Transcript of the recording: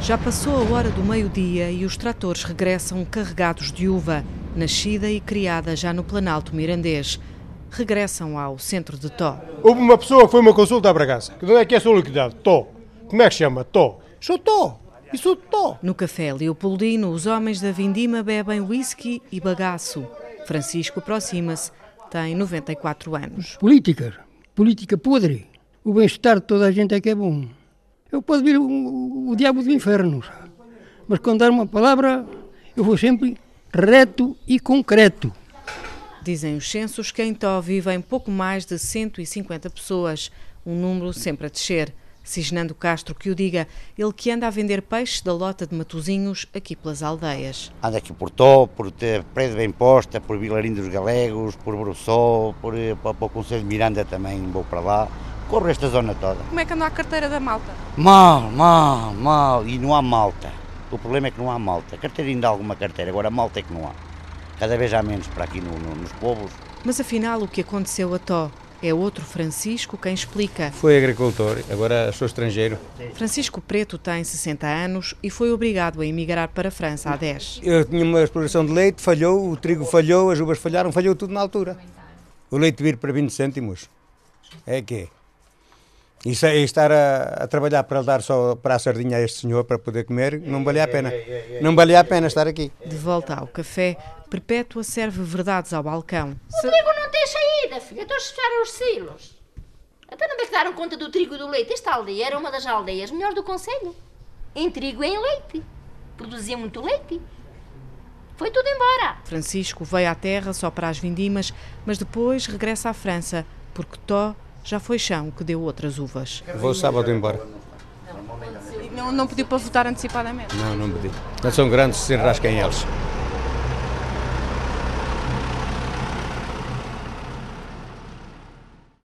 Já passou a hora do meio-dia e os tratores regressam carregados de uva, nascida e criada já no Planalto Mirandês. Regressam ao centro de Tó. Houve uma pessoa que foi uma consulta à Bragança. De onde é que é a sua liquidade? Tó. Como é que chama? Tó. Sou Tó. E sou Tó. No café Leopoldino, os homens da Vindima bebem whisky e bagaço. Francisco aproxima-se. Tem 94 anos. Política. Política podre. O bem-estar de toda a gente é que é bom. Eu posso vir o, o, o diabo do inferno, mas quando dar uma palavra, eu vou sempre reto e concreto. Dizem os censos que em Tó vivem pouco mais de 150 pessoas, um número sempre a descer. Cisnando Castro que o diga, ele que anda a vender peixes da lota de Matozinhos aqui pelas aldeias. Anda aqui por Tó, por Prédio Bem Posta, por Vilarim dos Galegos, por Brussol, por, para, para o Conselho de Miranda também vou para lá. Corro esta zona toda. Como é que anda a carteira da malta? Mal, mal, mal. E não há malta. O problema é que não há malta. Carteira ainda há alguma carteira, agora malta é que não há. Cada vez há menos para aqui no, no, nos povos. Mas afinal o que aconteceu a Tó? É outro Francisco quem explica. Foi agricultor, agora sou estrangeiro. Francisco Preto tem 60 anos e foi obrigado a emigrar para a França há 10. Eu tinha uma exploração de leite, falhou, o trigo falhou, as uvas falharam, falhou tudo na altura. O leite vir para 20 cêntimos. É que é. Isso é estar a, a, trabalhar para dar só para a sardinha a este senhor para poder comer, não valia a pena. Não valia a pena estar aqui. De volta ao café, Perpétua serve verdades ao balcão. O trigo não tem saída, filha. Estou a esperar os silos. Até não é que deram conta do trigo e do leite. Esta aldeia era uma das aldeias melhores do Conselho. Em trigo e em leite. Produzia muito leite. Foi tudo embora. Francisco veio à terra só para as vindimas, mas depois regressa à França, porque Tó já foi chão que deu outras uvas. Vou sábado embora. Não, não pediu para votar antecipadamente? Não, não pedi. Não são grandes, se enrasquem eles.